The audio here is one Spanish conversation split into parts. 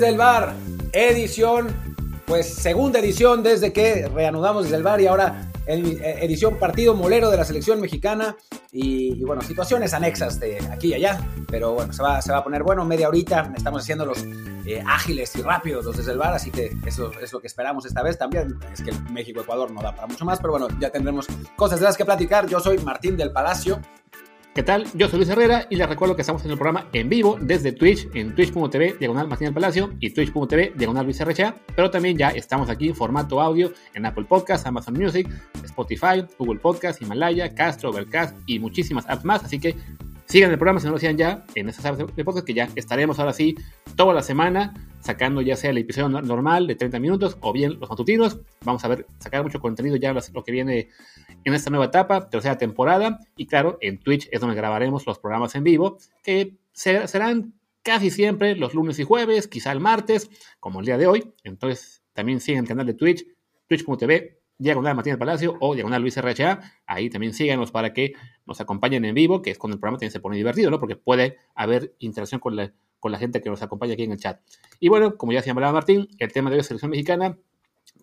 desde el bar, edición, pues segunda edición desde que reanudamos desde el bar y ahora eh, edición partido molero de la selección mexicana. Y, bueno, situaciones anexas de aquí y allá, pero bueno, se va, se va a poner bueno, media horita, estamos haciendo los eh, ágiles y rápidos los desde el bar, así que eso es lo que esperamos esta vez. También, es que México-Ecuador no da para mucho más, pero bueno, ya tendremos cosas de las que platicar, yo soy Martín del Palacio ¿Qué tal? Yo soy Luis Herrera y les recuerdo que estamos en el programa en vivo desde Twitch, en twitch.tv, diagonal Martín Palacio y twitch.tv, diagonal Luis RHA, pero también ya estamos aquí en formato audio en Apple Podcasts, Amazon Music, Spotify, Google Podcasts, Himalaya, Castro, Overcast y muchísimas apps más, así que sigan el programa si no lo hacían ya en esas apps de podcast que ya estaremos ahora sí toda la semana sacando ya sea el episodio normal de 30 minutos o bien los matutinos. Vamos a ver, sacar mucho contenido ya lo que viene en esta nueva etapa, tercera temporada. Y claro, en Twitch es donde grabaremos los programas en vivo, que serán casi siempre los lunes y jueves, quizá el martes, como el día de hoy. Entonces también siguen el canal de Twitch, twitch.tv, diagonal Martínez Palacio o diagonal Luis RHA. Ahí también síganos para que nos acompañen en vivo, que es cuando el programa también se pone divertido, ¿no? Porque puede haber interacción con la con la gente que nos acompaña aquí en el chat. Y bueno, como ya se llamaba Martín, el tema de hoy es selección mexicana,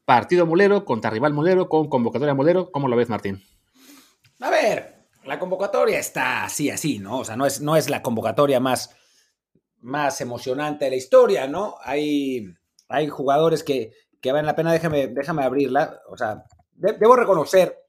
partido molero contra rival molero con convocatoria molero. ¿Cómo lo ves, Martín? A ver, la convocatoria está así, así, ¿no? O sea, no es, no es la convocatoria más, más emocionante de la historia, ¿no? Hay, hay jugadores que, que valen la pena, déjame, déjame abrirla. O sea, debo reconocer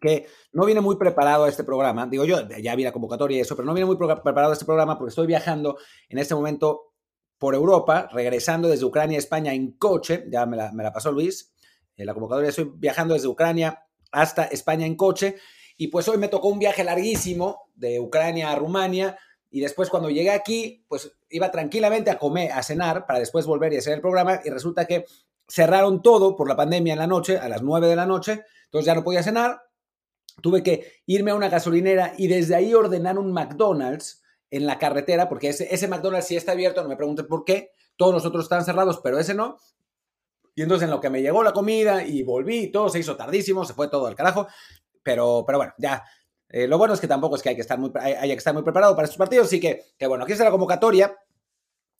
que no viene muy preparado a este programa. Digo yo, ya vi la convocatoria y eso, pero no viene muy preparado a este programa porque estoy viajando en este momento por Europa, regresando desde Ucrania a España en coche. Ya me la, pasó Luis. En la convocatoria estoy viajando desde Ucrania hasta España en coche. Y pues hoy me tocó un viaje larguísimo de Ucrania a Rumania. Y después cuando llegué aquí, pues iba tranquilamente a comer, a cenar, para después volver y hacer el programa. Y resulta que cerraron todo por la pandemia en la noche, a las 9 de la noche. Entonces ya no podía cenar tuve que irme a una gasolinera y desde ahí ordenar un McDonald's en la carretera, porque ese, ese McDonald's sí está abierto, no me pregunten por qué, todos los otros están cerrados, pero ese no. Y entonces en lo que me llegó la comida y volví, todo se hizo tardísimo, se fue todo al carajo, pero, pero bueno, ya. Eh, lo bueno es que tampoco es que hay que estar muy, hay, que estar muy preparado para estos partidos, así que, que bueno, aquí está la convocatoria.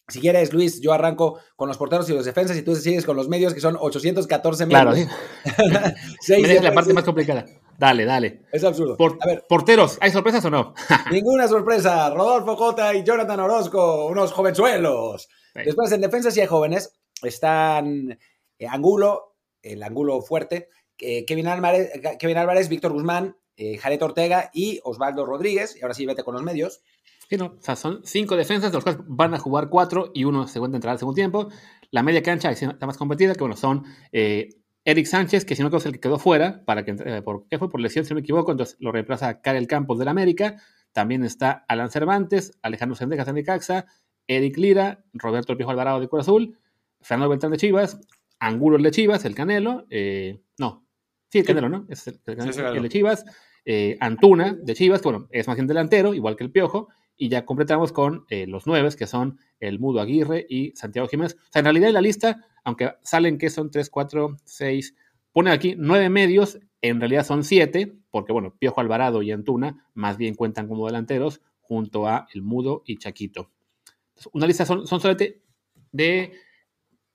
Si quieres, Luis, yo arranco con los porteros y los defensas y tú sigues con los medios, que son 814 medios. Claro, sí. es la parte más complicada. Dale, dale. Es absurdo. a ver, porteros, ¿hay sorpresas o no? ninguna sorpresa. Rodolfo Cota y Jonathan Orozco, unos jovenzuelos. Después, en defensa sí hay jóvenes. Están eh, Angulo, el Angulo fuerte, eh, Kevin, Álvarez, Kevin Álvarez, Víctor Guzmán, eh, Jared Ortega y Osvaldo Rodríguez. Y ahora sí, vete con los medios. Sí, no, o sea, son cinco defensas, de los cuales van a jugar cuatro y uno se encuentra entrar al segundo tiempo. La media cancha está más competida, que bueno, son Eric Sánchez, que si no es el que quedó fuera, para que, eh, por, ¿qué fue? Por lesión, si no me equivoco, entonces lo reemplaza Karel Campos del América. También está Alan Cervantes, Alejandro Sendejas de Necaxa, Eric Lira, Roberto Piojo Alvarado de Cruz Azul, Fernando Beltrán de Chivas, Angulo de Chivas, el Canelo, eh, no, sí, el Canelo, ¿no? Es el, el, de Chivas, eh, Antuna de Chivas, que bueno, es más bien delantero, igual que el Piojo, y ya completamos con los nueve, que son el Mudo Aguirre y Santiago Jiménez. O sea, en realidad en la lista aunque salen que son 3, 4, 6, pone aquí 9 medios, en realidad son 7, porque bueno, Piojo Alvarado y Antuna más bien cuentan como delanteros junto a El Mudo y Chaquito. una lista son, son solamente de,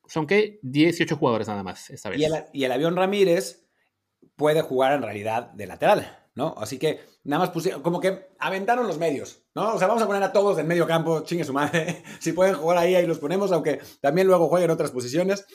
son que 18 jugadores nada más esta vez. Y el avión Ramírez puede jugar en realidad de lateral. ¿No? Así que nada más pusieron, como que aventaron los medios, ¿no? O sea, vamos a poner a todos en medio campo, chingue su madre. si pueden jugar ahí, ahí los ponemos, aunque también luego jueguen otras posiciones.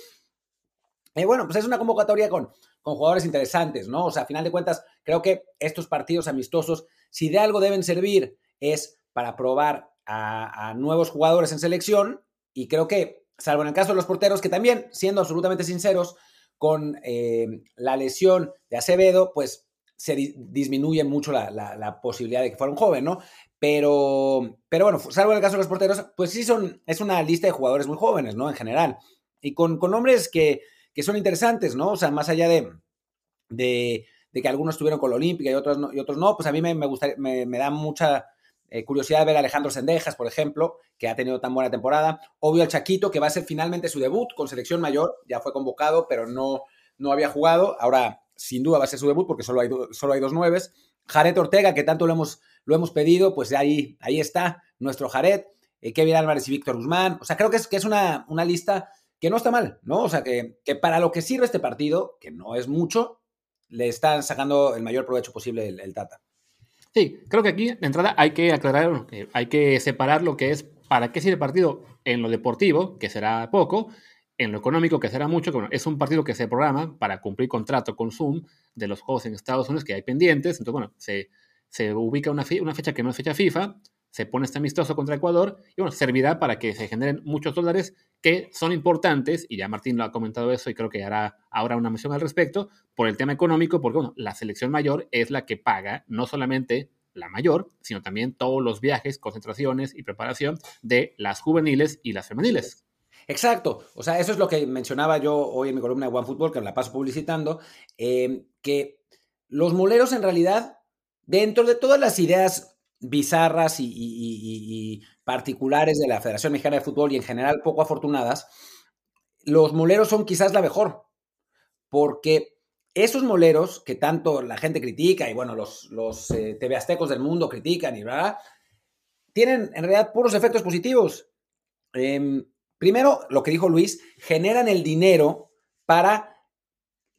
Y bueno, pues es una convocatoria con, con jugadores interesantes, ¿no? O sea, a final de cuentas, creo que estos partidos amistosos, si de algo deben servir, es para probar a, nuevos jugadores en selección. Y creo que, salvo en el caso de los porteros, que también, siendo absolutamente sinceros, con eh, la lesión de Acevedo, pues se disminuye mucho la, posibilidad de que fuera un joven, ¿no? Pero, pero bueno, salvo el caso de los porteros, pues sí son, es una lista de jugadores muy jóvenes, ¿no? En general. Y con, con nombres que, son interesantes, ¿no? O sea, más allá de, de, que algunos estuvieron con la Olímpica y otros no, y otros no pues a mí me, me, me, da mucha eh, curiosidad ver a Alejandro Sendejas, por ejemplo, que ha tenido tan buena temporada. Obvio al Chaquito, que va a ser finalmente su debut con selección mayor, ya fue convocado, pero no, no había jugado. Ahora sin duda va a ser su debut porque solo hay, solo hay dos nueves. Jared Ortega, que tanto lo hemos, lo hemos pedido, pues ahí, ahí está nuestro Jared. eh, Kevin Álvarez y Víctor Guzmán. O sea, creo que es, que es una, una lista que no está mal, ¿no? O sea, que, que, para lo que sirve este partido, que no es mucho, le están sacando el mayor provecho posible el, Tata. Sí, creo que aquí de entrada hay que aclarar, hay que separar lo que es para qué sirve el partido en lo deportivo, que será poco, en lo económico, que será mucho, que bueno, es un partido que se programa para cumplir contrato con Zoom de los juegos en Estados Unidos que hay pendientes. Entonces, bueno, se, se ubica una, una fecha que no es fecha FIFA, se pone este amistoso contra Ecuador y bueno, servirá para que se generen muchos dólares que son importantes, y ya Martín lo ha comentado eso y creo que hará ahora una mención al respecto, por el tema económico, porque bueno, la selección mayor es la que paga no solamente la mayor, sino también todos los viajes, concentraciones y preparación de las juveniles y las femeniles. Exacto, o sea, eso es lo que mencionaba yo hoy en mi columna de OneFootball, que la paso publicitando, eh, que los moleros en realidad, dentro de todas las ideas bizarras y, particulares de la Federación Mexicana de Fútbol y en general poco afortunadas, los moleros son quizás la mejor, porque esos moleros que tanto la gente critica y bueno, los, los eh, TV Aztecos del mundo critican y bla, tienen en realidad puros efectos positivos. Em, primero, lo que dijo Luis, generan el dinero para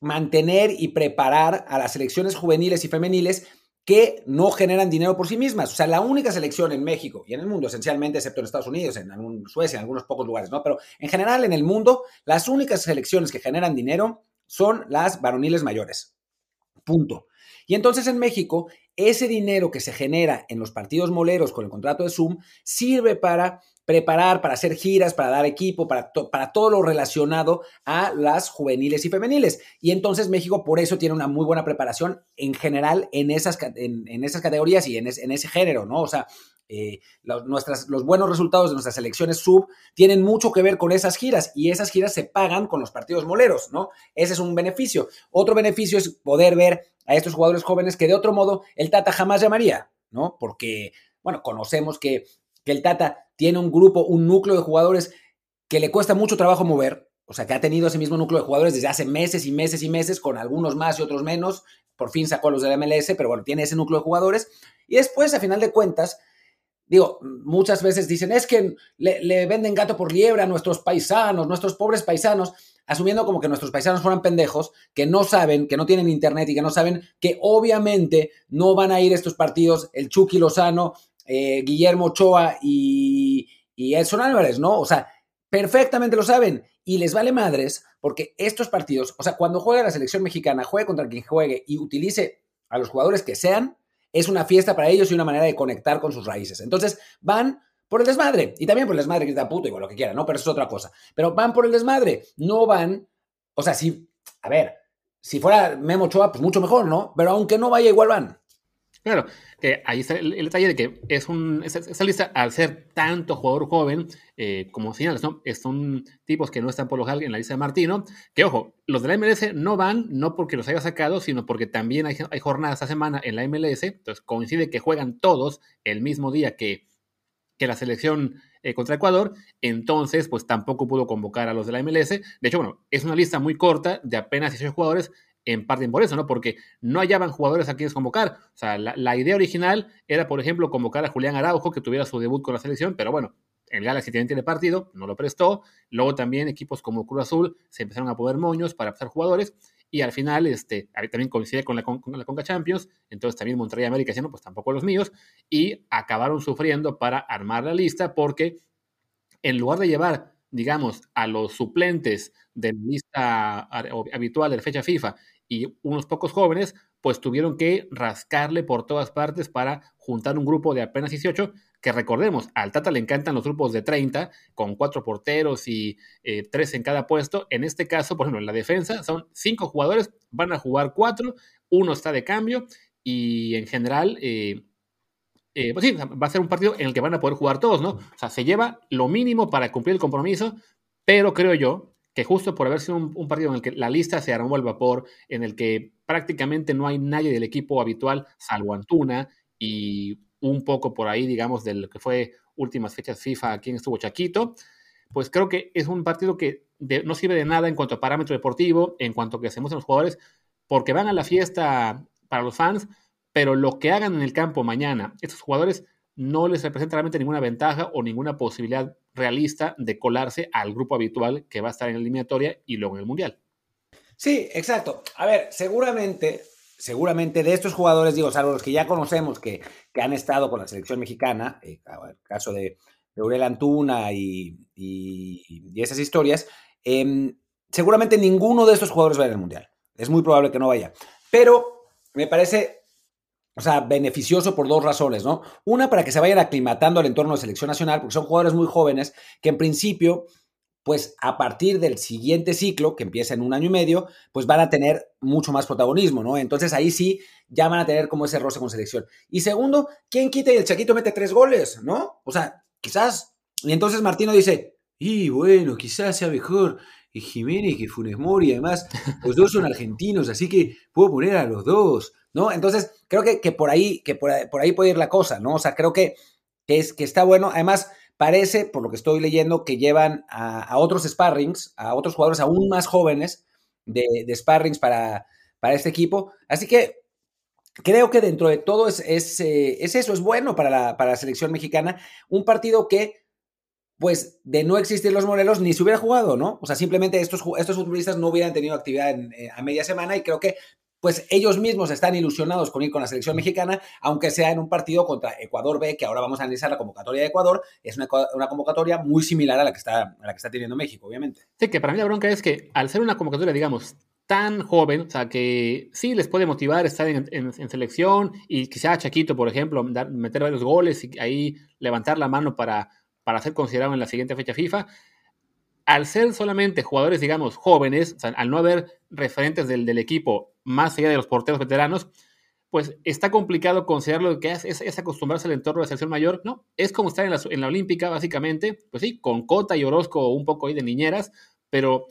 mantener y preparar a las selecciones juveniles y femeniles que no generan dinero por sí mismas. O sea, la única selección en México y en el mundo, esencialmente, excepto en Estados Unidos, en algún, Suecia, en algunos pocos lugares, ¿no? Pero en general, en el mundo, las únicas selecciones que generan dinero son las varoniles mayores. Punto. Y entonces en México, ese dinero que se genera en los partidos moleros con el contrato de Zoom sirve para preparar, para hacer giras, para dar equipo, para, para todo lo relacionado a las juveniles y femeniles. Y entonces México por eso tiene una muy buena preparación en general en esas, en, esas categorías y en, en, ese género, ¿no? O sea, eh, los, nuestras, los buenos resultados de nuestras selecciones sub tienen mucho que ver con esas giras y esas giras se pagan con los partidos moleros, ¿no? Ese es un beneficio. Otro beneficio es poder ver a estos jugadores jóvenes que de otro modo el Tata jamás llamaría, ¿no? Porque, bueno, conocemos que, que el Tata tiene un grupo, un núcleo de jugadores que le cuesta mucho trabajo mover, o sea, que ha tenido ese mismo núcleo de jugadores desde hace meses y meses y meses, con algunos más y otros menos. Por fin sacó a los del MLS, pero bueno, tiene ese núcleo de jugadores. Y después, a final de cuentas, digo, muchas veces dicen, es que le, venden gato por liebre a nuestros paisanos, nuestros pobres paisanos, asumiendo como que nuestros paisanos fueran pendejos, que no saben, que no tienen internet y que no saben que obviamente no van a ir estos partidos el Chucky Lozano eh, Guillermo Ochoa y, y Edson Álvarez, ¿no? O sea, perfectamente lo saben y les vale madres porque estos partidos, o sea, cuando juega la selección mexicana, juegue contra quien juegue y utilice a los jugadores que sean, es una fiesta para ellos y una manera de conectar con sus raíces. Entonces, van por el desmadre y también por el desmadre, que está puto, igual lo que quiera, ¿no? Pero eso es otra cosa. Pero van por el desmadre, no van, o sea, si, a ver, si fuera Memo Ochoa, pues mucho mejor, ¿no? Pero aunque no vaya, igual van. Claro, que ahí está el, detalle de que es un, esa, lista, al ser tanto jugador joven, eh, como señalas, ¿no? son tipos que no están por lo general en la lista de Martino, que ojo, los de la MLS no van, no porque los haya sacado, sino porque también hay, hay jornadas esta semana en la MLS, entonces coincide que juegan todos el mismo día que, que la selección eh, contra Ecuador, entonces pues tampoco pudo convocar a los de la MLS. De hecho, bueno, es una lista muy corta de apenas 18 jugadores en parte por eso, ¿no? Porque no hallaban jugadores a quienes convocar. O sea, la, idea original era, por ejemplo, convocar a Julián Araujo, que tuviera su debut con la selección, pero bueno, el Galaxy también tiene partido, no lo prestó. Luego también equipos como Cruz Azul se empezaron a poner moños para pasar jugadores. Y al final, este, también coincide con la, con, la Conca Champions, entonces también Monterrey América no, pues tampoco los míos, y acabaron sufriendo para armar la lista porque en lugar de llevar digamos, a los suplentes de la lista habitual de la fecha FIFA y unos pocos jóvenes, pues tuvieron que rascarle por todas partes para juntar un grupo de apenas 18, que recordemos, al Tata le encantan los grupos de 30, con cuatro porteros y eh, tres en cada puesto. En este caso, por ejemplo, en la defensa son cinco jugadores, van a jugar cuatro, uno está de cambio y en general... Eh, eh, pues sí, va a ser un partido en el que van a poder jugar todos, ¿no? O sea, se lleva lo mínimo para cumplir el compromiso, pero creo yo que justo por haber sido un, partido en el que la lista se armó al vapor, en el que prácticamente no hay nadie del equipo habitual, salvo Antuna, y un poco por ahí, digamos, de lo que fue últimas fechas FIFA, quien estuvo Chaquito, pues creo que es un partido que no sirve de nada en cuanto a parámetro deportivo, en cuanto a que hacemos en los jugadores, porque van a la fiesta para los fans, pero lo que hagan en el campo mañana, estos jugadores no les representa realmente ninguna ventaja o ninguna posibilidad realista de colarse al grupo habitual que va a estar en la eliminatoria y luego en el Mundial. Sí, exacto. A ver, seguramente, seguramente de estos jugadores, digo, salvo los que ya conocemos que, que han estado con la selección mexicana, eh, el caso de, de Antuna y, y, esas historias, eh, seguramente ninguno de estos jugadores va a ir al Mundial. Es muy probable que no vaya. Pero me parece, o sea, beneficioso por dos razones, ¿no? Una, para que se vayan aclimatando al entorno de selección nacional, porque son jugadores muy jóvenes que en principio, pues a partir del siguiente ciclo, que empieza en un año y medio, pues van a tener mucho más protagonismo, ¿no? Entonces ahí sí ya van a tener como ese roce con selección. Y segundo, ¿quién quita y el Chaquito mete tres goles, ¿no? O sea, quizás. Y entonces Martino dice, y bueno, quizás sea mejor y Jiménez que Funes Mori, además, los dos son argentinos, así que puedo poner a los dos, ¿no? Entonces, creo que, que por ahí, que por, ahí puede ir la cosa, ¿no? O sea, creo que, es, que está bueno. Además, parece, por lo que estoy leyendo, que llevan a, otros sparrings, a otros jugadores aún más jóvenes de, de sparrings para, para este equipo. Así que creo que dentro de todo es, es, eh, es eso, es bueno para la, para la selección mexicana. Un partido que pues de no existir los Morelos ni se hubiera jugado, ¿no? O sea, simplemente estos, estos futbolistas no hubieran tenido actividad eh, a media semana y creo que pues ellos mismos están ilusionados con ir con la selección mexicana, aunque sea en un partido contra Ecuador B, que ahora vamos a analizar la convocatoria de Ecuador, es una, convocatoria muy similar a la, que está, a la que está teniendo México, obviamente. Sí, que para mí la bronca es que al ser una convocatoria, digamos, tan joven, o sea, que sí les puede motivar estar en, selección y quizá Chaquito, por ejemplo, meter varios goles y ahí levantar la mano para para ser considerado en la siguiente fecha FIFA. Al ser solamente jugadores, digamos, jóvenes, al no haber referentes del, equipo más allá de los porteros veteranos, pues está complicado considerarlo que es, acostumbrarse al entorno de selección mayor, ¿no? Es como estar en la, en Olímpica, básicamente, pues sí, con Cota y Orozco un poco ahí de niñeras, pero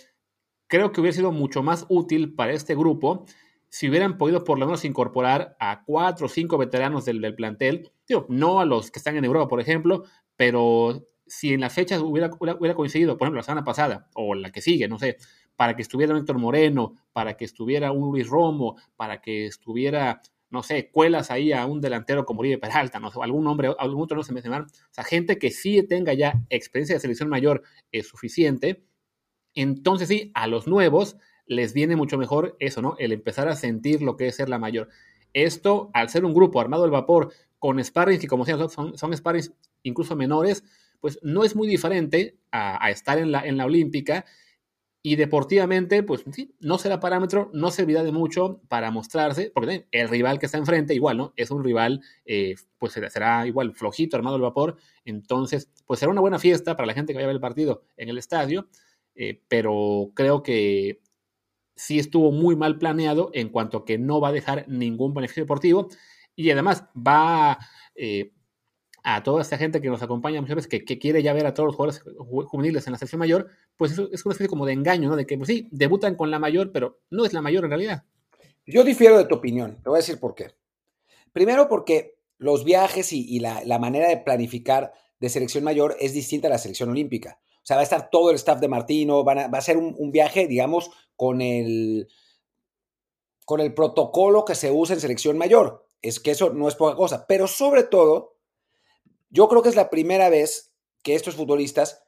creo que hubiera sido mucho más útil para este grupo si hubieran podido por lo menos incorporar a cuatro o cinco veteranos del, del plantel, digo, no a los que están en Europa, por ejemplo, pero si en las fechas hubiera, hubiera, coincidido, por ejemplo, la semana pasada o la que sigue, no sé, para que estuviera Héctor Moreno, para que estuviera un Luis Romo, para que estuviera, no sé, cuelas ahí a un delantero como Uribe Peralta, no sé, algún nombre, algún otro no se mencionar, o sea, gente que sí tenga ya experiencia de selección mayor es suficiente, entonces sí, a los nuevos les viene mucho mejor eso, ¿no? El empezar a sentir lo que es ser la mayor. Esto, al ser un grupo armado al vapor, con sparrings y como sea, son, son sparrings incluso menores, pues no es muy diferente a, estar en la, en la Olímpica. Y deportivamente, pues sí, no será parámetro, no servirá de mucho para mostrarse, porque el rival que está enfrente, igual, ¿no? Es un rival, eh, pues será, igual flojito, armado al vapor. Entonces, pues será una buena fiesta para la gente que vaya a ver el partido en el estadio, eh, pero creo que sí estuvo muy mal planeado en cuanto a que no va a dejar ningún beneficio deportivo y además va eh, a toda esta gente que nos acompaña muchas veces, que, quiere ya ver a todos los jugadores juveniles en la selección mayor, pues eso es una especie como de engaño, ¿no? De que, pues sí, debutan con la mayor, pero no es la mayor en realidad. Yo difiero de tu opinión, te voy a decir por qué. Primero porque los viajes y, la, manera de planificar de selección mayor es distinta a la selección olímpica. Sea, va a estar todo el staff de Martino, va a ser un, un viaje, digamos, con el, con el protocolo que se usa en selección mayor es que eso no es poca cosa, pero sobre todo, yo creo que es la primera vez que estos futbolistas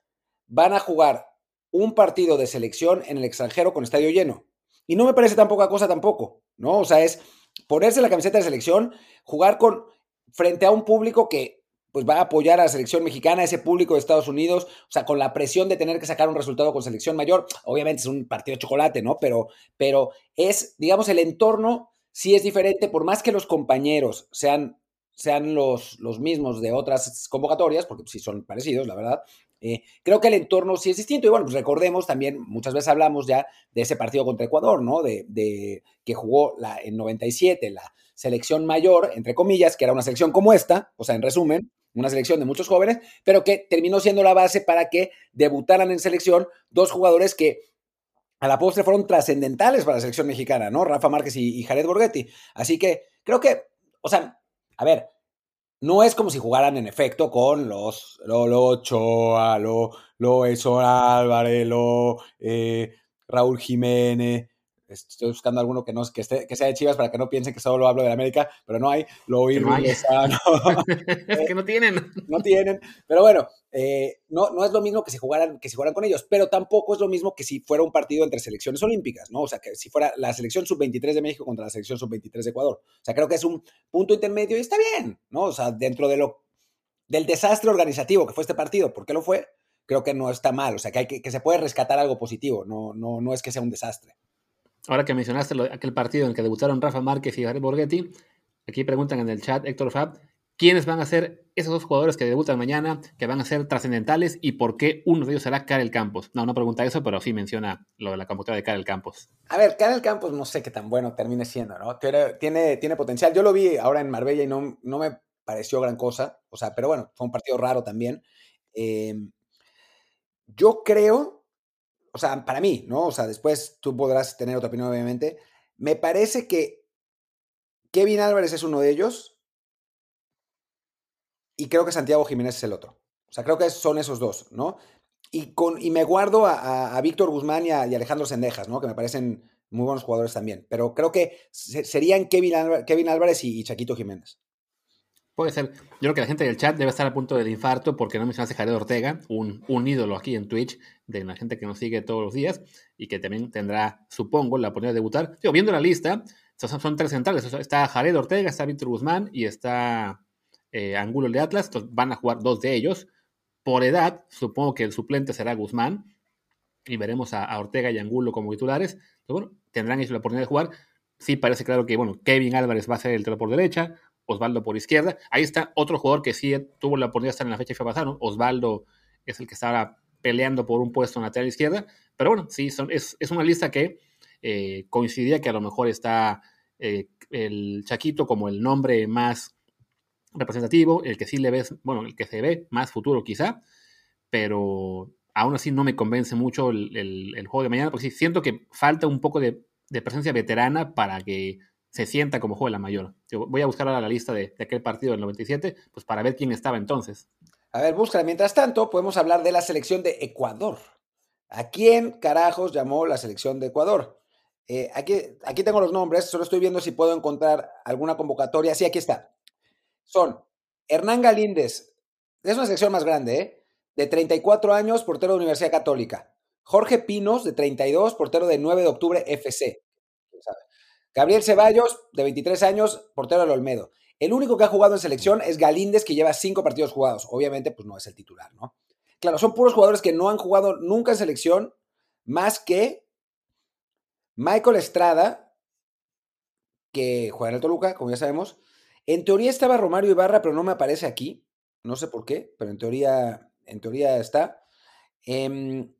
van a jugar un partido de selección en el extranjero con estadio lleno. Y no me parece tan poca cosa tampoco, ¿no? O sea, es ponerse la camiseta de selección, jugar con frente a un público que pues va a apoyar a la selección mexicana, ese público de Estados Unidos, o sea, con la presión de tener que sacar un resultado con selección mayor, obviamente es un partido de chocolate, ¿no? Pero, pero es, digamos, el entorno sí es diferente, por más que los compañeros sean, sean los, los mismos de otras convocatorias, porque sí son parecidos, la verdad, eh, creo que el entorno sí es distinto. Y bueno, pues recordemos también, muchas veces hablamos ya de ese partido contra Ecuador, ¿no? De, de que jugó la, en 97 la selección mayor, entre comillas, que era una selección como esta, o sea, en resumen, una selección de muchos jóvenes, pero que terminó siendo la base para que debutaran en selección dos jugadores que a la postre fueron trascendentales para la selección mexicana, ¿no? Rafa Márquez y, Jared Borghetti. Así que creo que, o sea, a ver, no es como si jugaran en efecto con los lo, Ochoa, lo, lo Álvarez, lo eh, Raúl Jiménez, Estoy buscando alguno que no que, esté, que sea de Chivas para que no piensen que solo hablo de América, pero no hay. Lo oí no hay. es que no tienen. No tienen. Pero bueno, eh, no, no es lo mismo que si, jugaran, que si jugaran con ellos, pero tampoco es lo mismo que si fuera un partido entre selecciones olímpicas, ¿no? O sea, que si fuera la selección sub-23 de México contra la selección sub-23 de Ecuador. O sea, creo que es un punto intermedio y está bien, ¿no? O sea, dentro de lo, del desastre organizativo que fue este partido, ¿por qué lo fue? Creo que no está mal, o sea, que, hay que, que se puede rescatar algo positivo, no, no, no es que sea un desastre. Ahora que mencionaste lo, aquel partido en el que debutaron Rafa Márquez y Jared Borghetti, aquí preguntan en el chat, Héctor Fab, ¿quiénes van a ser esos dos jugadores que debutan mañana, que van a ser trascendentales y por qué uno de ellos será Karel Campos? No, no pregunta eso, pero sí menciona lo de la computadora de Karel Campos. A ver, Karel Campos no sé qué tan bueno termine siendo, ¿no? Tiene, tiene potencial. Yo lo vi ahora en Marbella y no, no me pareció gran cosa, o sea, pero bueno, fue un partido raro también. Eh, yo creo o sea, para mí, ¿no? O sea, después tú podrás tener otra opinión, obviamente. Me parece que Kevin Álvarez es uno de ellos y creo que Santiago Jiménez es el otro. O sea, creo que son esos dos, ¿no? Y, con, y me guardo a, a, Víctor Guzmán y a, Alejandro Sendejas, ¿no? Que me parecen muy buenos jugadores también. Pero creo que serían Kevin Álvarez, Kevin Álvarez y, y Chaquito Jiménez. Puede ser. Yo creo que la gente del chat debe estar a punto del infarto porque no mencionaste Jared Ortega, un, ídolo aquí en Twitch de la gente que nos sigue todos los días y que también tendrá, supongo, la oportunidad de debutar. Yo, viendo la lista, son, tres centrales. Está Jared Ortega, está Víctor Guzmán y está eh, Angulo de Atlas. Entonces van a jugar dos de ellos. Por edad, supongo que el suplente será Guzmán y veremos a, Ortega y Angulo como titulares. Entonces, bueno, tendrán ellos la oportunidad de jugar. Sí, parece claro que, bueno, Kevin Álvarez va a ser el tiro por derecha, Osvaldo por izquierda. Ahí está otro jugador que sí tuvo la oportunidad de estar en la fecha que pasada, Osvaldo es el que estaba peleando por un puesto en lateral izquierda. Pero bueno, sí, es, es una lista que eh, coincidía que a lo mejor está eh, el Chaquito como el nombre más representativo, el que sí le ves, bueno, el que se ve más futuro quizá, pero aún así no me convence mucho el, juego de mañana, porque sí siento que falta un poco de presencia veterana para que se sienta como juega la mayor. Yo voy a buscar ahora la lista de, de, aquel partido del 97, pues para ver quién estaba entonces. A ver, búscala. Mientras tanto, podemos hablar de la selección de Ecuador. ¿A quién carajos llamó la selección de Ecuador? Eh, aquí, aquí tengo los nombres, solo estoy viendo si puedo encontrar alguna convocatoria. Sí, aquí está. Son Hernán Galíndez, es una selección más grande, ¿eh? de 34 años, portero de Universidad Católica. Jorge Pinos, de 32, portero de 9 de octubre FC. Gabriel Ceballos, de 23 años, portero del Olmedo. El único que ha jugado en selección es Galíndez, que lleva cinco partidos jugados. Obviamente, pues no es el titular, ¿no? Claro, son puros jugadores que no han jugado nunca en selección, más que Michael Estrada, que juega en el Toluca, como ya sabemos. En teoría estaba Romario Ibarra, pero no me aparece aquí. No sé por qué, pero en teoría, en teoría está. Eh,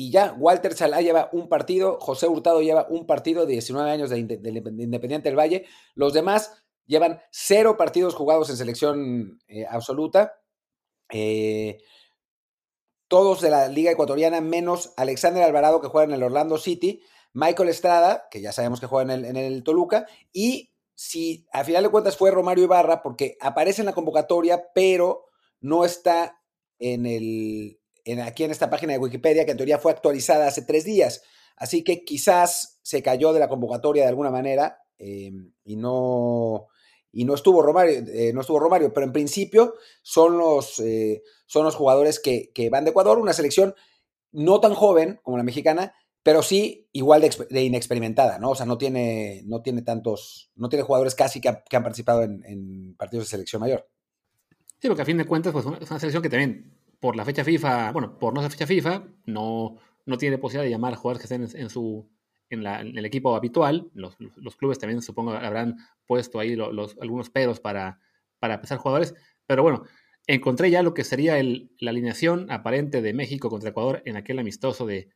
y ya, Walter Salá lleva un partido, José Hurtado lleva un partido de 19 años de Independiente del Valle. Los demás llevan cero partidos jugados en selección eh, absoluta. Eh, todos de la Liga Ecuatoriana, menos Alexander Alvarado, que juega en el Orlando City, Michael Estrada, que ya sabemos que juega en el, en el Toluca, y si a final de cuentas fue Romario Ibarra, porque aparece en la convocatoria, pero no está en el, en, aquí en esta página de Wikipedia, que en teoría fue actualizada hace tres días. Así que quizás se cayó de la convocatoria de alguna manera eh, y, no, y no estuvo Romario, eh, no estuvo Romario, pero en principio son los, eh, son los jugadores que, que, van de Ecuador, una selección no tan joven como la mexicana, pero sí igual de, inexperimentada, ¿no? O sea, no tiene, no tiene tantos, no tiene jugadores casi que han participado en, en, partidos de selección mayor. Sí, porque a fin de cuentas, pues es una selección que también por la fecha FIFA, bueno, por no ser fecha FIFA, no, no tiene posibilidad de llamar a jugadores que estén en, en su, en, la, en, el equipo habitual. Los, los, clubes también supongo habrán puesto ahí los, los, algunos pedos para, para empezar jugadores. Pero bueno, encontré ya lo que sería el, la alineación aparente de México contra Ecuador en aquel amistoso de,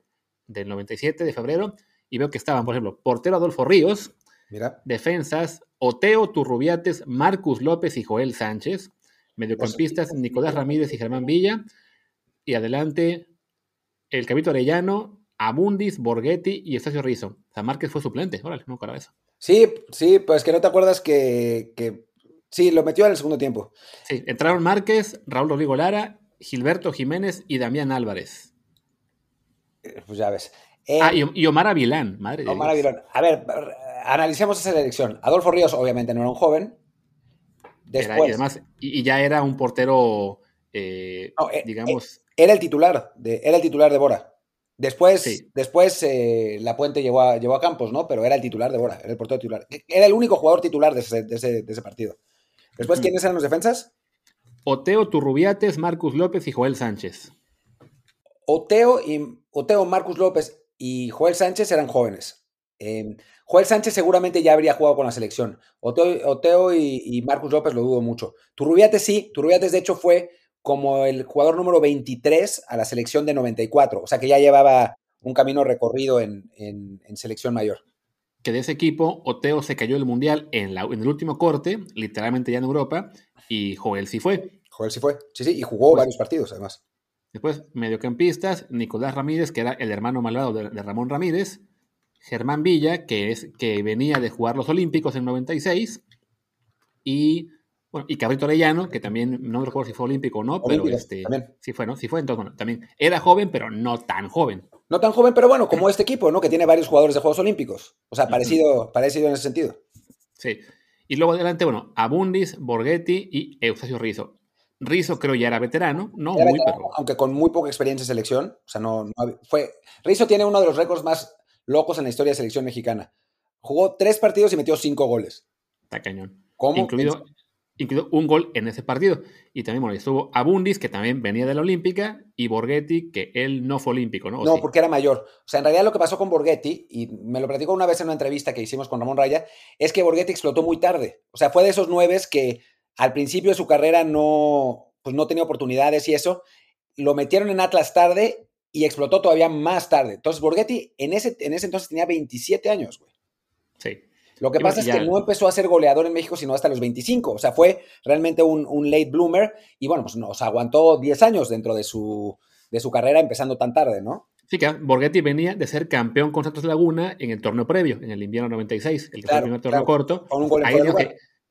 del 97 de febrero. Y veo que estaban, por ejemplo, portero Adolfo Ríos, Mira. defensas Oteo Turrubiates, Marcus López y Joel Sánchez. Mediocampistas Nicolás Ramírez y Germán Villa. Y adelante el Cabito Arellano, Abundis, Borghetti y Estacio Rizzo. O sea, Márquez fue suplente. Órale, no cara eso. Sí, sí, pues que no te acuerdas que, que, Sí, lo metió en el segundo tiempo. Sí, entraron Márquez, Raúl Rodrigo Lara, Gilberto Jiménez y Damián Álvarez. Pues ya ves. ah, y, Omar Avilán, madre Omar Avilán. A ver, analicemos esa elección. Adolfo Ríos, obviamente, no era un joven. Después, y además, y, ya era un portero, eh, eh, digamos. Eh, era el titular, de, era el titular de Bora. Después, después La Puente llegó a, a Campos, ¿no? Pero era el titular de Bora, era el portero titular. Era el único jugador titular de ese, partido. Después, ¿quiénes eran los defensas? Oteo Turrubiates, Marcus López y Joel Sánchez. Oteo, y, Oteo, Marcus López y Joel Sánchez eran jóvenes. Em, Joel Sánchez seguramente ya habría jugado con la selección. Oteo, y, Marcus López lo dudo mucho. Turrubiates sí, Turrubiates de hecho fue como el jugador número 23 a la selección de 94, o sea que ya llevaba un camino recorrido en, selección mayor. Que de ese equipo, Oteo se cayó el Mundial en, la, en el último corte, literalmente ya en Europa, y Joel sí fue. Joel sí fue, sí, sí, y jugó pues varios partidos además. Después, mediocampistas, Nicolás Ramírez, que era el hermano malvado de, de Ramón Ramírez, Germán Villa, que, es, que venía de jugar los Olímpicos en 96, y, bueno, y Cabrito Arellano, que también no recuerdo si fue olímpico o no, pero este, sí fue, ¿no? Sí fue, entonces, bueno, también era joven, pero no tan joven. No tan joven, pero bueno, como este equipo, ¿no? Que tiene varios jugadores de Juegos Olímpicos. O sea, parecido, parecido en ese sentido. Sí. Y luego adelante, bueno, Abundis, Borghetti y Eustacio Rizzo. Rizzo creo ya era veterano, no muy, pero... Aunque con muy poca experiencia en selección. O sea, no, fue... Rizzo tiene uno de los récords más locos en la historia de selección mexicana. Jugó tres partidos y metió cinco goles. Está cañón. ¿Cómo? Incluido, incluido un gol en ese partido. Y también, bueno, estuvo Abundis, que también venía de la Olímpica, y Borghetti, que él no fue olímpico, ¿no? No, porque era mayor. O sea, en realidad lo que pasó con Borghetti, y me lo platicó una vez en una entrevista que hicimos con Ramón Raya, es que Borghetti explotó muy tarde. O sea, fue de esos nueves que al principio de su carrera no, pues no tenía oportunidades y eso. Lo metieron en Atlas tarde y explotó todavía más tarde. Entonces, Borghetti en ese, en ese entonces tenía 27 años, güey. Sí. Lo que pasa es que no empezó a ser goleador en México sino hasta los 25. O sea, fue realmente un, late bloomer y bueno, pues nos aguantó 10 años dentro de su, de su carrera empezando tan tarde, ¿no? Sí, que Borghetti venía de ser campeón con Santos Laguna en el torneo previo, en el invierno 96, el que fue el primer torneo corto. Con un gol Ahí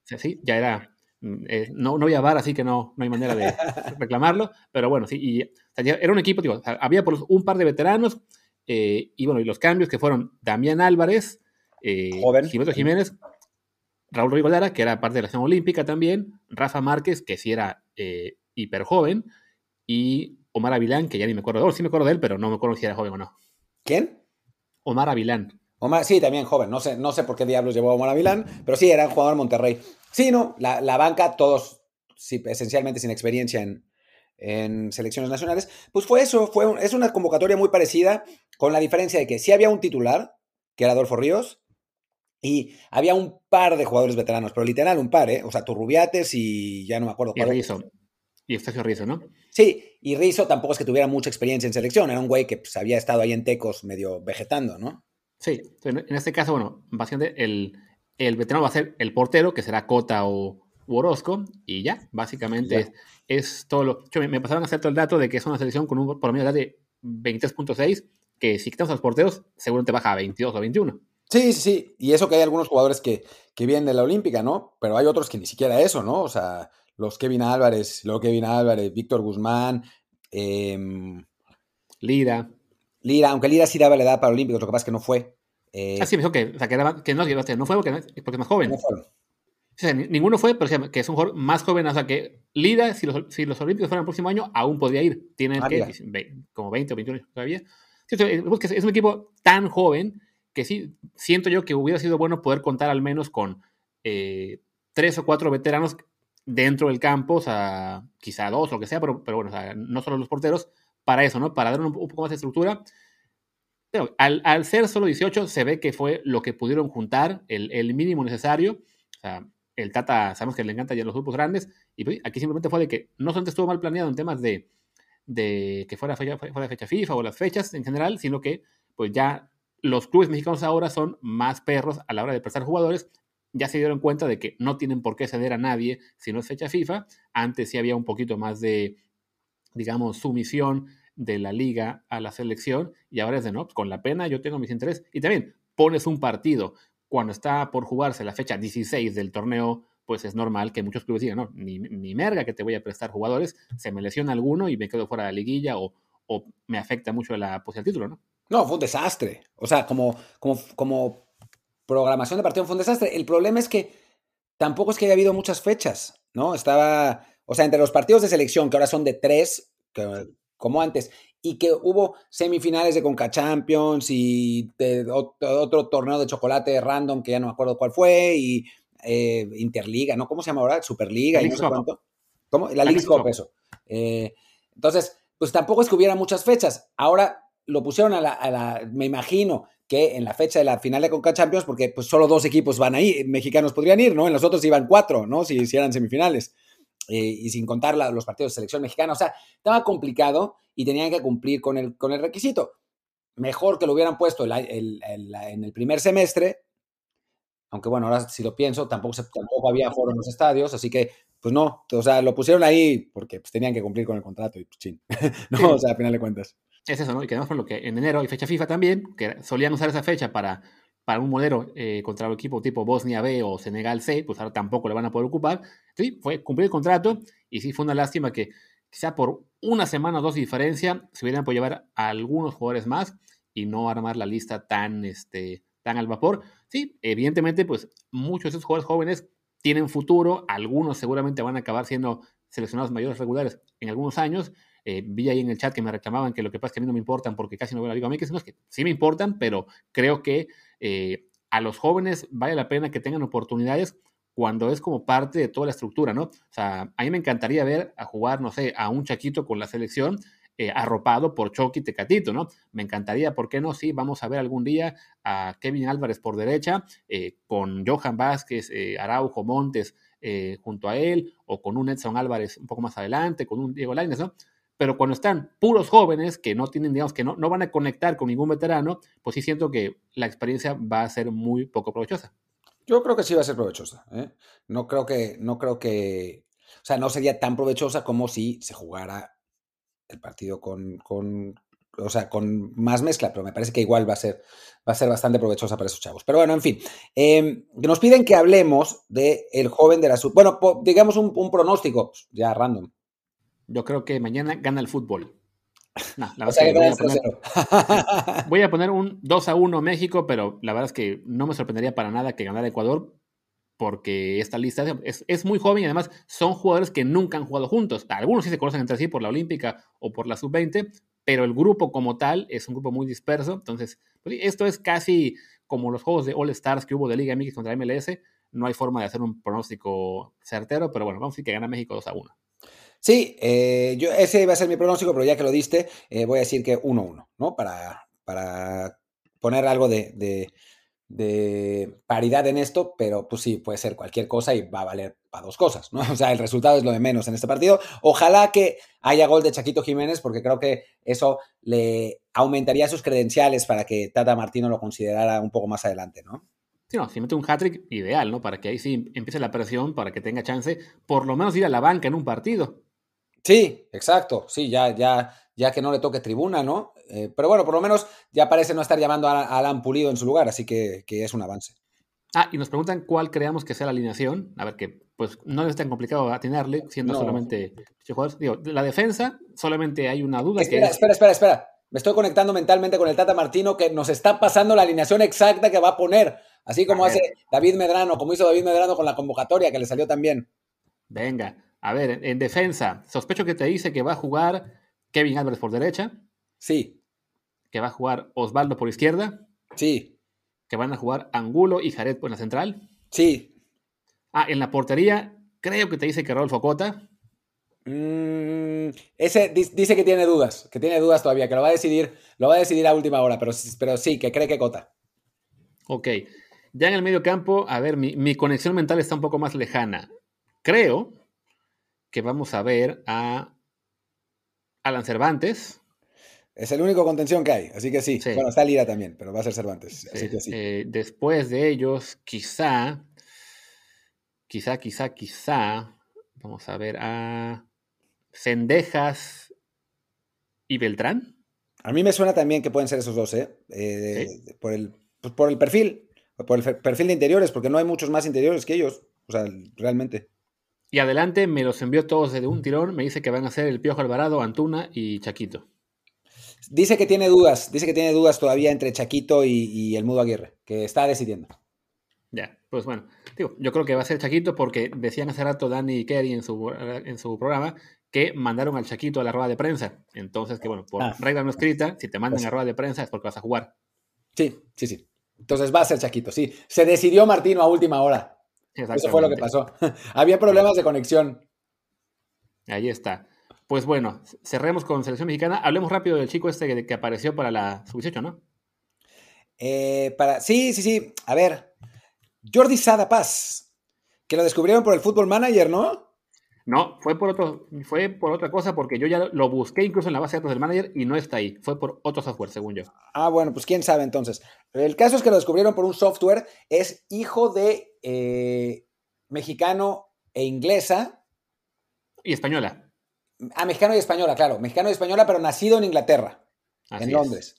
que, sí, ya era eh, no, no voy a bar, así que no, no hay manera de reclamarlo, pero bueno, sí, y, era un equipo, digo, había por un par de veteranos, eh, y bueno, y los cambios que fueron Damián Álvarez, eh, Jiménez, Raúl Rigolara, que era parte de la selección olímpica también, Rafa Márquez, que sí era eh, hiper joven, y Omar Avilán, que ya ni me acuerdo, oh, sí me acuerdo de él, pero no me acuerdo si era joven o no. ¿Quién? Omar Avilán. Omar, sí, también joven. No sé, no sé por qué diablos llevó a Omar Avilán, pero sí, era un jugador de Monterrey. Sí, no, la, banca, todos sí, esencialmente sin experiencia en, selecciones nacionales, pues fue eso, fue es una convocatoria muy parecida, con la diferencia de que sí había un titular, que era Adolfo Ríos, y había un par de jugadores veteranos, pero literal un par, ¿eh? O sea, Turrubiates y ya no me acuerdo. Y Rizzo. Y Eustacio Rizzo, ¿no? Sí, y Rizzo tampoco es que tuviera mucha experiencia en selección, era un güey que pues, había estado ahí en Tecos medio vegetando, ¿no? Sí, en este caso, bueno, básicamente el, el veterano va a ser el portero, que será Cota o Orozco, y ya, básicamente Es, todo lo. me, pasaron a hacer todo el dato de que es una selección con un promedio de edad de 23.6, que si quitamos a los porteros, seguro te baja a 22 o 21. Sí, sí, sí. Y eso que hay algunos jugadores que, que vienen de la Olímpica, ¿no? Pero hay otros que ni siquiera eso, ¿no? O sea, los Kevin Álvarez, luego Kevin Álvarez, Víctor Guzmán, eh, Lira. Lira, aunque Lira sí daba la edad para Olímpicos, lo que pasa es que no fue. Eh, ah, sí, me dijo que, o sea, que, era, que no, que no fue porque, porque es más joven. No o sea, ninguno fue, pero que es un jugador más joven. O sea, que Lida, si los, si los Olímpicos fueran el próximo año, aún podría ir. Tiene ah, como 20 o 21 años todavía. es un equipo tan joven que sí, siento yo que hubiera sido bueno poder contar al menos con eh, tres o cuatro veteranos dentro del campo, o sea, quizá dos, lo que sea, pero, pero bueno, o sea, no solo los porteros, para eso, ¿no? Para dar un, poco más de estructura. Pero al, ser solo 18, se ve que fue lo que pudieron juntar, el, mínimo necesario. O sea, el Tata, sabemos que le encanta ya los grupos grandes, y pues, aquí simplemente fue de que no solamente estuvo mal planeado en temas de, de que fuera fecha, fuera fecha FIFA o las fechas en general, sino que pues ya los clubes mexicanos ahora son más perros a la hora de prestar jugadores. Ya se dieron cuenta de que no tienen por qué ceder a nadie si no es fecha FIFA. Antes sí había un poquito más de, digamos, sumisión de la liga a la selección y ahora es de no, con la pena yo tengo mis intereses. Y también pones un partido cuando está por jugarse la fecha 16 del torneo, pues es normal que muchos clubes digan, no, ni, ni merga que te voy a prestar jugadores, se me lesiona alguno y me quedo fuera de la liguilla o, o me afecta mucho la posibilidad del título, ¿no? No, fue un desastre. O sea, como, como, como programación de partido fue un desastre. El problema es que tampoco es que haya habido muchas fechas, ¿no? Estaba, o sea, entre los partidos de selección, que ahora son de tres, como antes, y que hubo semifinales de Conca Champions y de otro, torneo de chocolate random que ya no me acuerdo cuál fue, y eh, Interliga, ¿no? ¿Cómo se llama ahora? Superliga y no sé cuánto. ¿Cómo? La, Liga eso. Eh, entonces, pues tampoco es que hubiera muchas fechas. Ahora lo pusieron a la, me imagino que en la fecha de la final de Conca Champions, porque pues solo dos equipos van ahí, mexicanos podrían ir, ¿no? En los otros iban cuatro, ¿no? Si hicieran semifinales. Eh, y sin contar los partidos de selección mexicana. O sea, estaba complicado y tenían que cumplir con el, con el requisito. Mejor que lo hubieran puesto en el primer semestre, aunque bueno, ahora si lo pienso, tampoco, tampoco había foro en los estadios, así que pues no, o sea, lo pusieron ahí porque pues, tenían que cumplir con el contrato y pues chin. no, o sea, a final de cuentas. Es eso, ¿no? Y que además por lo que en enero hay fecha FIFA también, que solían usar esa fecha para, para un modelo eh, contra el equipo tipo Bosnia B o Senegal C, pues ahora tampoco le van a poder ocupar. Sí, fue cumplir el contrato y sí fue una lástima que quizá por una semana o dos de diferencia se hubieran podido llevar algunos jugadores más y no armar la lista tan, este, tan al vapor. Sí, evidentemente, pues muchos de esos jugadores jóvenes tienen futuro, algunos seguramente van a acabar siendo seleccionados mayores regulares en algunos años. Eh, vi ahí en el chat que me reclamaban que lo que pasa es que a mí no me importan porque casi no veo la Liga MX. No, es que sí me importan, pero creo que eh, a los jóvenes vale la pena que tengan oportunidades cuando es como parte de toda la estructura, ¿no? O sea, a mí me encantaría ver a jugar, no sé, a un Chaquito con la selección eh, arropado por Chucky Tecatito, ¿no? Me encantaría, ¿por qué no? Sí, vamos a ver algún día a Kevin Álvarez por derecha, eh, con Johan Vázquez, eh, Araujo Montes junto a él, o con un Edson Álvarez un poco más adelante, con un Diego Lainez, ¿no? Pero cuando están puros jóvenes que no tienen, digamos, que no, no van a conectar con ningún veterano, pues sí siento que la experiencia va a ser muy poco provechosa. Yo creo que sí va a ser provechosa. No creo que, no creo que, o sea, no sería tan provechosa como si se jugara el partido con, con, o sea, con más mezcla, pero me parece que igual va a ser, va a ser bastante provechosa para esos chavos. Pero bueno, en fin, eh, nos piden que hablemos del el joven de la sub. Bueno, digamos un, pronóstico, ya random. Yo creo que mañana gana el fútbol. No, la verdad voy, a poner, voy, a poner, un 2 a 1 México, pero la verdad es que no me sorprendería para nada que ganara Ecuador, porque esta lista es, muy joven y además son jugadores que nunca han jugado juntos. Algunos sí se conocen entre sí por la Olímpica o por la Sub-20, pero el grupo como tal es un grupo muy disperso. Entonces, pues esto es casi como los juegos de All Stars que hubo de Liga MX contra MLS. No hay forma de hacer un pronóstico certero, pero bueno, vamos a decir que gana México 2 a 1. Sí, eh, yo, ese va a ser mi pronóstico, pero ya que lo diste, eh, voy a decir que 1-1, ¿no? Para, para poner algo de, de paridad en esto, pero pues sí, puede ser cualquier cosa y va a valer para dos cosas, ¿no? O sea, el resultado es lo de menos en este partido. Ojalá que haya gol de Chaquito Jiménez, porque creo que eso le aumentaría sus credenciales para que Tata Martino lo considerara un poco más adelante, ¿no? Sí, no, si mete un hat-trick, ideal, ¿no? Para que ahí sí empiece la presión, para que tenga chance, por lo menos ir a la banca en un partido. Sí, exacto, sí, ya, ya, ya que no le toque tribuna, ¿no? Eh, pero bueno, por lo menos ya parece no estar llamando a, Alan Pulido en su lugar, así que, es un avance. Ah, y nos preguntan cuál creamos que sea la alineación. A ver, que pues no es tan complicado atinarle, siendo solamente jugadores. Digo, la defensa, solamente hay una duda. Espera, que espera, espera, espera. Me estoy conectando mentalmente con el Tata Martino que nos está pasando la alineación exacta que va a poner. Así como hace David Medrano, como hizo David Medrano con la convocatoria, que le salió también. Venga, a ver, en defensa, sospecho que te dice que va a jugar Kevin Álvarez por derecha. Sí. Que va a jugar Osvaldo por izquierda. Sí. Que van a jugar Angulo y Jared por la central. Sí. Ah, en la portería, creo que te dice que Rodolfo Cota. Mm, ese dice que tiene dudas, que tiene dudas todavía, que lo va a decidir, lo va a decidir a última hora, pero, pero sí, que cree que Cota. Ok. Ya en el medio campo, a ver, mi, mi conexión mental está un poco más lejana. Creo que vamos a ver a Alan Cervantes. Es el único contención que hay, así que sí. Bueno, está Lira también, pero va a ser Cervantes. Así que sí. Eh, después de ellos, quizá, quizá, quizá, quizá, vamos a ver a Cendejas y Beltrán. A mí me suena también que pueden ser esos dos, ¿eh? eh por, el, pues por el perfil, por el perfil de interiores, porque no hay muchos más interiores que ellos, o sea, realmente. Y adelante me los envió todos de un tirón. Me dice que van a ser el Piojo Alvarado, Antuna y Chaquito. Dice que tiene dudas, dice que tiene dudas todavía entre Chaquito y, el Mudo Aguirre, que está decidiendo. Ya, pues bueno, digo, yo creo que va a ser Chaquito porque decían hace rato Dani y Kerry en su, en su programa que mandaron al Chaquito a la rueda de prensa. Entonces, que bueno, por ah. regla no escrita, si te mandan pues a rueda de prensa es porque vas a jugar. Sí, sí, sí. Entonces va a ser Chaquito, sí. Se decidió Martino a última hora. Eso fue lo que pasó. Había problemas de conexión. Ahí está. Pues bueno, cerremos con selección mexicana. Hablemos rápido del chico este que, apareció para la sub-18, ¿no? Eh, para, sí, sí, sí. A ver, Jordi Sada Paz, que lo descubrieron por el Football Manager, ¿no? No, fue por otro, fue por otra cosa, porque yo ya lo busqué incluso en la base de datos del manager y no está ahí. Fue por otro software, según yo. Ah, bueno, pues quién sabe entonces. El caso es que lo descubrieron por un software. Es hijo de eh, mexicano e inglesa. Y española. Ah, mexicano y española, claro. Mexicano y española, pero nacido en Inglaterra, en Londres.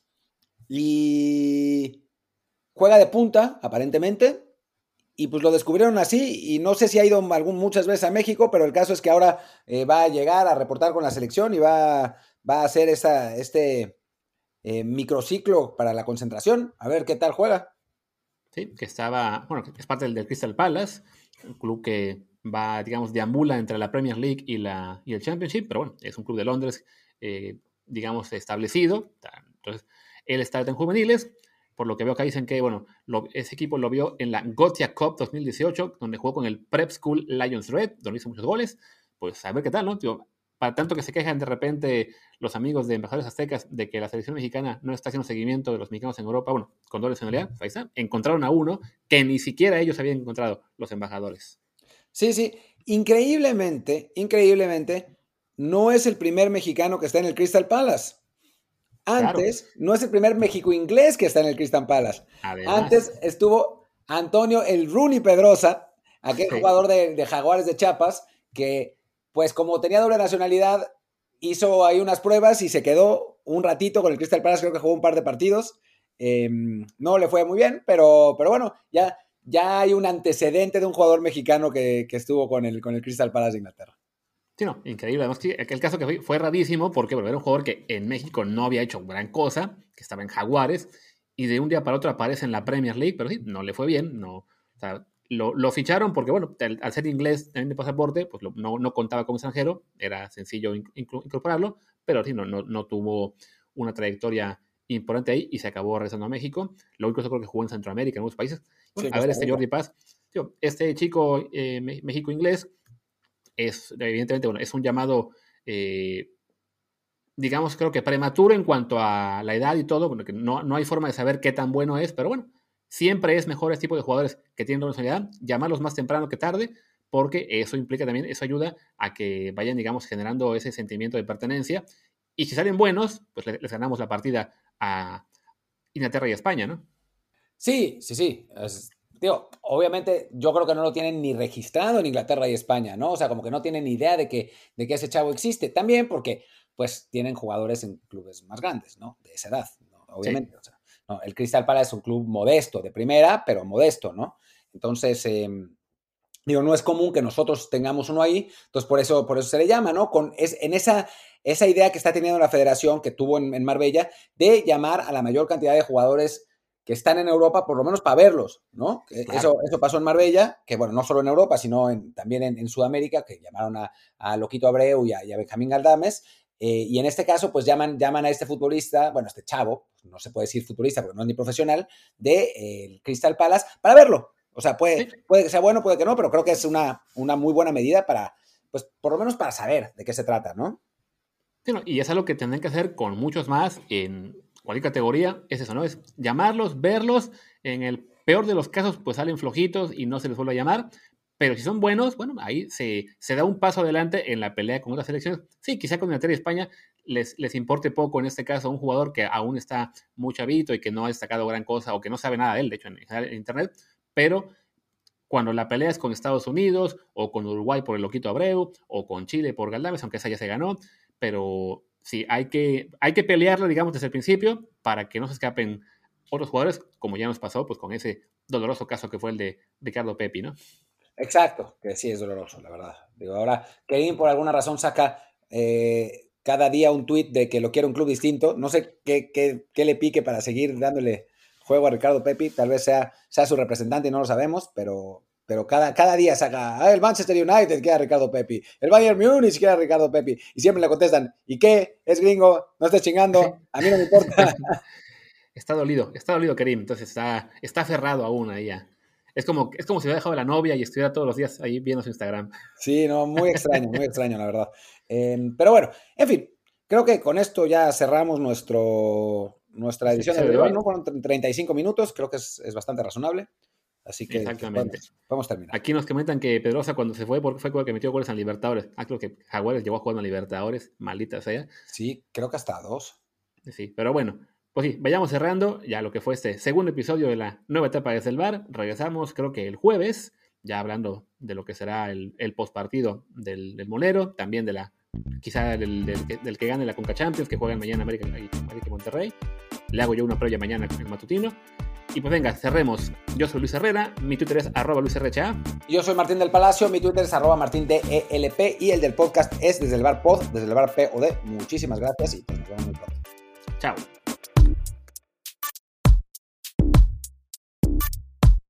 Y juega de punta, aparentemente y pues lo descubrieron así y no sé si ha ido algún, muchas veces a México, pero el caso es que ahora eh, va a llegar a reportar con la selección y va, va a hacer este eh, microciclo para la concentración, a ver qué tal juega. Sí, que estaba, bueno, es parte del, Crystal Palace, un club que va, digamos, deambula entre la Premier League y, la, y el Championship, pero bueno, es un club de Londres, eh, digamos, establecido. Entonces, él está en juveniles, por lo que veo acá dicen que, bueno, ese equipo lo vio en la Gotia Cup 2018, donde jugó con el Prep School Lions Red, donde hizo muchos goles. Pues a ver qué tal, ¿no? para tanto que se quejan de repente los amigos de embajadores aztecas de que la selección mexicana no está haciendo seguimiento de los mexicanos en Europa, bueno, con doble nacionalidad, ahí está, encontraron a uno que ni siquiera ellos habían encontrado, los embajadores. Sí, sí, increíblemente, increíblemente, no es el primer mexicano que está en el Crystal Palace. Antes, no es el primer México inglés que está en el Crystal Palace. Antes estuvo Antonio el Rooney Pedrosa, aquel jugador de, Jaguares de Chiapas, que pues como tenía doble nacionalidad, hizo ahí unas pruebas y se quedó un ratito con el Crystal Palace, creo que jugó un par de partidos. Em, no le fue muy bien, pero, pero bueno, ya, ya hay un antecedente de un jugador mexicano que, estuvo con el, con el Crystal Palace de Inglaterra. Sí, no, increíble. Además, el caso que fue, rarísimo porque era un jugador que en México no había hecho gran cosa, que estaba en Jaguares, y de un día para otro aparece en la Premier League, pero sí, no le fue bien. No, lo, ficharon porque, bueno, al, ser inglés también de pasaporte, pues no, contaba como extranjero, era sencillo incorporarlo, pero sí, no, no, tuvo una trayectoria importante ahí y se acabó regresando a México. Lo único que creo que jugó en Centroamérica, en muchos países. a ver, este Jordi Paz, este chico eh, México-inglés es, evidentemente, bueno, es un llamado, eh, digamos, creo que prematuro en cuanto a la edad y todo, porque no, no hay forma de saber qué tan bueno es, pero bueno, siempre es mejor este tipo de jugadores que tienen responsabilidad, llamarlos más temprano que tarde, porque eso implica también, eso ayuda a que vayan, digamos, generando ese sentimiento de pertenencia. Y si salen buenos, pues les, ganamos la partida a Inglaterra y España, ¿no? Sí, sí, sí obviamente yo creo que no lo tienen ni registrado en Inglaterra y España, ¿no? O sea, como que no tienen ni idea de que, de que ese chavo existe. También porque, pues, tienen jugadores en clubes más grandes, ¿no? De esa edad, obviamente. el Crystal Palace es un club modesto, de primera, pero modesto, ¿no? Entonces, em, digo, no es común que nosotros tengamos uno ahí, entonces por eso, por eso se le llama, ¿no? Con, es, en esa, esa idea que está teniendo la federación, que tuvo en, en Marbella, de llamar a la mayor cantidad de jugadores que están en Europa, por lo menos para verlos, ¿no? Eso, eso pasó en Marbella, que bueno, no solo en Europa, sino también en, Sudamérica, que llamaron a, Loquito Abreu y a, Benjamín Galdames, eh, y en este caso, pues llaman, llaman a este futbolista, bueno, este chavo, no se puede decir futbolista porque no es ni profesional, de eh, Crystal Palace, para verlo. O sea, puede, puede que sea bueno, puede que no, pero creo que es una, una muy buena medida para, pues, por lo menos para saber de qué se trata, ¿no? Sí, y es algo que tendrán que hacer con muchos más en cualquier categoría, es eso, ¿no? Es llamarlos, verlos, en el peor de los casos, pues salen flojitos y no se les vuelve a llamar, pero si son buenos, bueno, ahí se, da un paso adelante en la pelea con otras selecciones. Sí, quizá con Inglaterra y España les, les importe poco en este caso un jugador que aún está muy chavito y que no ha destacado gran cosa o que no sabe nada de él, de hecho, en, en Internet, pero cuando la pelea es con Estados Unidos o con Uruguay por el Loquito Abreu o con Chile por Galdames, aunque esa ya se ganó, pero sí, hay que, hay que pelearlo, digamos, desde el principio para que no se escapen otros jugadores, como ya nos pasó pues con ese doloroso caso que fue el de Ricardo Pepi, ¿no? Exacto, que sí es doloroso, la verdad. Digo, ahora Kevin por alguna razón saca eh, cada día un tweet de que lo quiere un club distinto. No sé qué, qué, le pique para seguir dándole juego a Ricardo Pepi. Tal vez sea, sea su representante y no lo sabemos, pero, pero cada, cada día saca, ah, el Manchester United quiere a Ricardo Pepi, el Bayern Munich quiere a Ricardo Pepi. Y siempre le contestan, ¿y qué? ¿Es gringo? ¿No estés chingando? A mí no me importa. está dolido, está dolido Kerim, entonces está, está aferrado aún ahí ya. Es como, es como si hubiera dejado a la novia y estuviera todos los días ahí viendo su Instagram. Sí, no, muy extraño, muy extraño, la verdad. Em, pero bueno, en fin, creo que con esto ya cerramos nuestro, nuestra edición de hoy, ¿no? Con 35 minutos, creo que es, es bastante razonable. Así que Exactamente. Vamos, a terminar. Aquí nos comentan que Pedrosa cuando se fue fue porque metió goles en Libertadores. Ah, creo que Jaguares llegó a jugar en Libertadores, maldita sea. Sí, creo que hasta dos. Sí, pero bueno, pues sí, vayamos cerrando ya lo que fue este segundo episodio de la nueva etapa de el bar. Regresamos creo que el jueves, ya hablando de lo que será el, el postpartido del, del, Monero, también de la, quizá del, del, que gane la Conca Champions, que juegan mañana América, América Monterrey. Le hago yo una previa mañana en el matutino. Y pues venga, cerremos. Yo soy Luis Herrera, mi Twitter es arroba Luis Yo soy Martín del Palacio, mi Twitter es arroba Martín DELP y el del podcast es desde el bar pod, desde el bar POD. Muchísimas gracias y pues nos vemos muy pronto. Chao.